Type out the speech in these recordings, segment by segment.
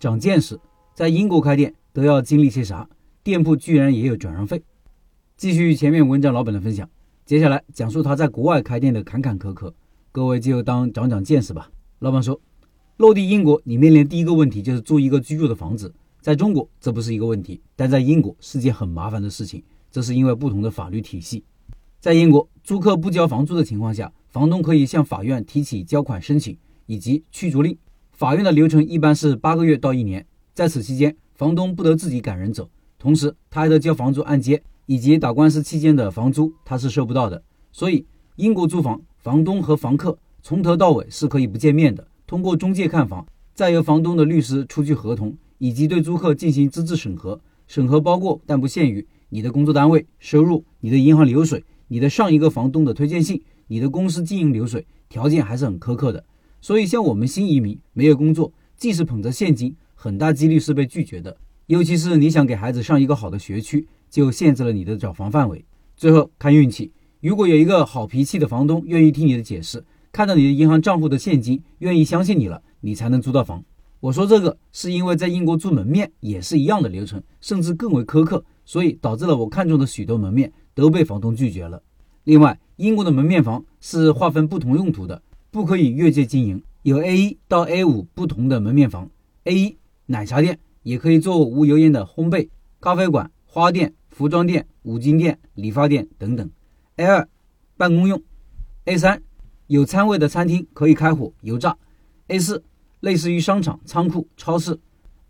长见识，在英国开店都要经历些啥？店铺居然也有转让费。继续前面文章老板的分享，接下来讲述他在国外开店的坎坎坷坷，各位就当长长见识吧。老板说，落地英国，你面临第一个问题就是租一个居住的房子。在中国这不是一个问题，但在英国是件很麻烦的事情，这是因为不同的法律体系。在英国，租客不交房租的情况下，房东可以向法院提起交款申请以及驱逐令。法院的流程一般是八个月到一年，在此期间，房东不得自己赶人走，同时他还得交房租按揭以及打官司期间的房租，他是收不到的。所以，英国租房，房东和房客从头到尾是可以不见面的，通过中介看房，再由房东的律师出具合同，以及对租客进行资质审核。审核包括但不限于你的工作单位、收入、你的银行流水、你的上一个房东的推荐信、你的公司经营流水，条件还是很苛刻的。所以，像我们新移民没有工作，即使捧着现金，很大几率是被拒绝的。尤其是你想给孩子上一个好的学区，就限制了你的找房范围。最后看运气，如果有一个好脾气的房东愿意听你的解释，看到你的银行账户的现金，愿意相信你了，你才能租到房。我说这个是因为在英国租门面也是一样的流程，甚至更为苛刻，所以导致了我看中的许多门面都被房东拒绝了。另外，英国的门面房是划分不同用途的。不可以越界经营，有 A 一到 A 五不同的门面房。A 一奶茶店也可以做无油烟的烘焙，咖啡馆、花店、服装店、五金店、理发店等等。A 二办公用。A 三有餐位的餐厅可以开火油炸。A 四类似于商场、仓库、超市。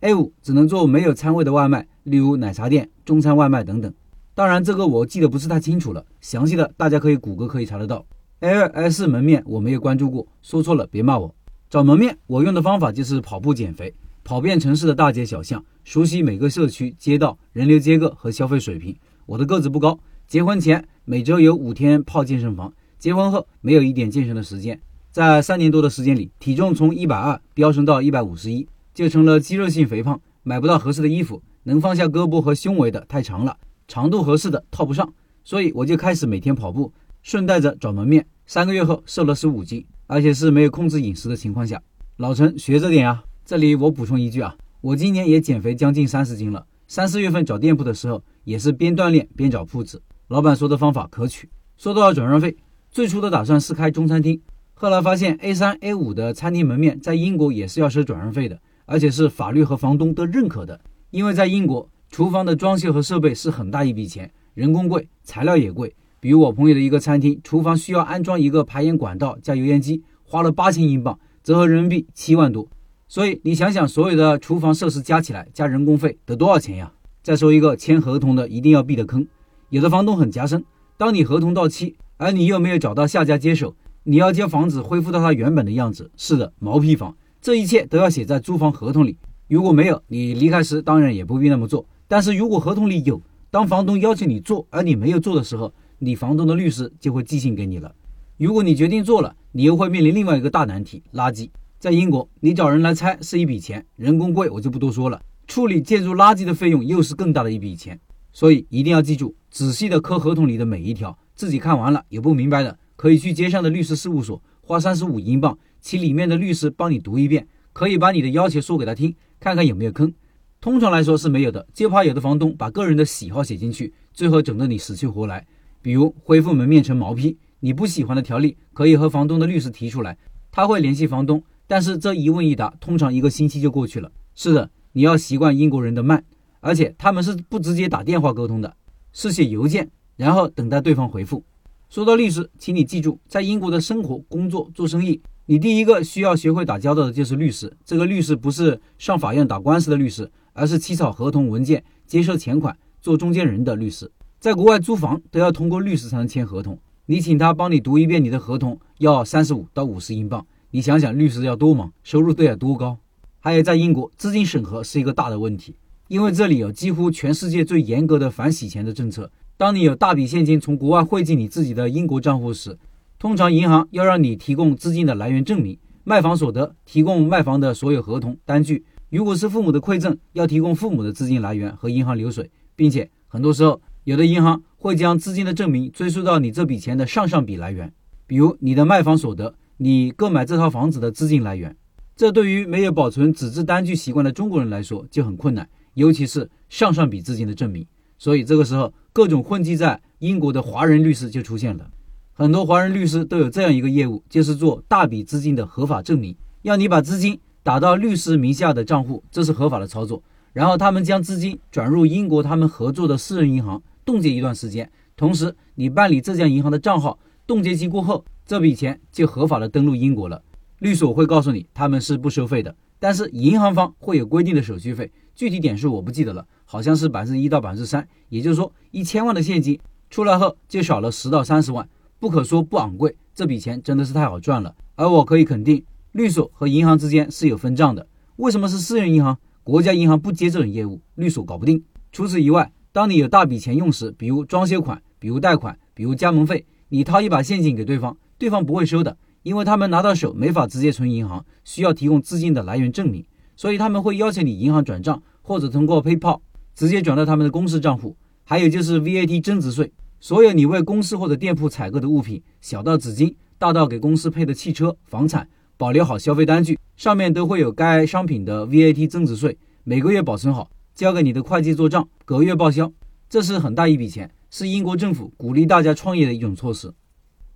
A 五只能做没有餐位的外卖，例如奶茶店、中餐外卖等等。当然，这个我记得不是太清楚了，详细的大家可以谷歌可以查得到。A 二 A 四门面我没有关注过，说错了别骂我。找门面我用的方法就是跑步减肥，跑遍城市的大街小巷，熟悉每个社区街道人流结构和消费水平。我的个子不高，结婚前每周有五天泡健身房，结婚后没有一点健身的时间。在三年多的时间里，体重从一百二飙升到一百五十一，就成了肌肉性肥胖。买不到合适的衣服，能放下胳膊和胸围的太长了，长度合适的套不上，所以我就开始每天跑步。顺带着找门面，三个月后瘦了十五斤，而且是没有控制饮食的情况下。老陈学着点啊！这里我补充一句啊，我今年也减肥将近三十斤了。三四月份找店铺的时候，也是边锻炼边找铺子。老板说的方法可取。说到转让费，最初的打算是开中餐厅，后来发现 A 三 A 五的餐厅门面在英国也是要收转让费的，而且是法律和房东都认可的。因为在英国，厨房的装修和设备是很大一笔钱，人工贵，材料也贵。比如我朋友的一个餐厅，厨房需要安装一个排烟管道加油烟机，花了八千英镑，折合人民币七万多。所以你想想，所有的厨房设施加起来加人工费得多少钱呀？再说一个签合同的一定要避的坑，有的房东很夹生，当你合同到期，而你又没有找到下家接手，你要将房子恢复到它原本的样子。是的，毛坯房，这一切都要写在租房合同里。如果没有，你离开时当然也不必那么做。但是如果合同里有，当房东要求你做，而你没有做的时候，你房东的律师就会寄信给你了。如果你决定做了，你又会面临另外一个大难题——垃圾。在英国，你找人来拆是一笔钱，人工贵，我就不多说了。处理建筑垃圾的费用又是更大的一笔钱。所以一定要记住，仔细的磕合同里的每一条。自己看完了有不明白的，可以去街上的律师事务所，花三十五英镑，请里面的律师帮你读一遍，可以把你的要求说给他听，看看有没有坑。通常来说是没有的，就怕有的房东把个人的喜好写进去，最后整得你死去活来。比如恢复门面成毛坯，你不喜欢的条例可以和房东的律师提出来，他会联系房东，但是这一问一答，通常一个星期就过去了。是的，你要习惯英国人的慢，而且他们是不直接打电话沟通的，是写邮件，然后等待对方回复。说到律师，请你记住，在英国的生活、工作、做生意，你第一个需要学会打交道的就是律师。这个律师不是上法院打官司的律师，而是起草合同文件、接收钱款、做中间人的律师。在国外租房都要通过律师才能签合同，你请他帮你读一遍你的合同，要三十五到五十英镑。你想想，律师要多忙，收入得要多高？还有，在英国资金审核是一个大的问题，因为这里有几乎全世界最严格的反洗钱的政策。当你有大笔现金从国外汇进你自己的英国账户时，通常银行要让你提供资金的来源证明，卖房所得提供卖房的所有合同单据。如果是父母的馈赠，要提供父母的资金来源和银行流水，并且很多时候。有的银行会将资金的证明追溯到你这笔钱的上上笔来源，比如你的卖房所得，你购买这套房子的资金来源。这对于没有保存纸质单据习惯的中国人来说就很困难，尤其是上上笔资金的证明。所以这个时候，各种混迹在英国的华人律师就出现了。很多华人律师都有这样一个业务，就是做大笔资金的合法证明，要你把资金打到律师名下的账户，这是合法的操作。然后他们将资金转入英国他们合作的私人银行，冻结一段时间。同时，你办理浙江银行的账号，冻结期过后，这笔钱就合法的登陆英国了。律所会告诉你，他们是不收费的，但是银行方会有规定的手续费，具体点数我不记得了，好像是百分之一到百分之三。也就是说，一千万的现金出来后，就少了十到三十万。不可说不昂贵，这笔钱真的是太好赚了。而我可以肯定，律所和银行之间是有分账的。为什么是私人银行？国家银行不接这种业务，律所搞不定。除此以外，当你有大笔钱用时，比如装修款、比如贷款、比如加盟费，你掏一把现金给对方，对方不会收的，因为他们拿到手没法直接存银行，需要提供资金的来源证明，所以他们会要求你银行转账，或者通过 PayPal 直接转到他们的公司账户。还有就是 VAT 增值税。所有你为公司或者店铺采购的物品，小到纸巾，大到给公司配的汽车、房产，保留好消费单据，上面都会有该商品的 VAT 增值税，每个月保存好，交给你的会计做账，隔月报销。这是很大一笔钱，是英国政府鼓励大家创业的一种措施。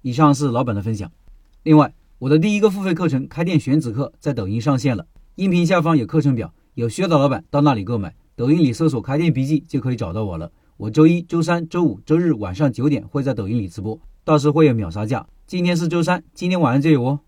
以上是老板的分享。另外，我的第一个付费课程《开店选址课》在抖音上线了，音频下方有课程表，有需要的老板到那里购买。抖音里搜索“开店笔记”就可以找到我了。我周一、周三、周五、周日晚上九点会在抖音里直播，到时会有秒杀价。今天是周三，今天晚上就有哦。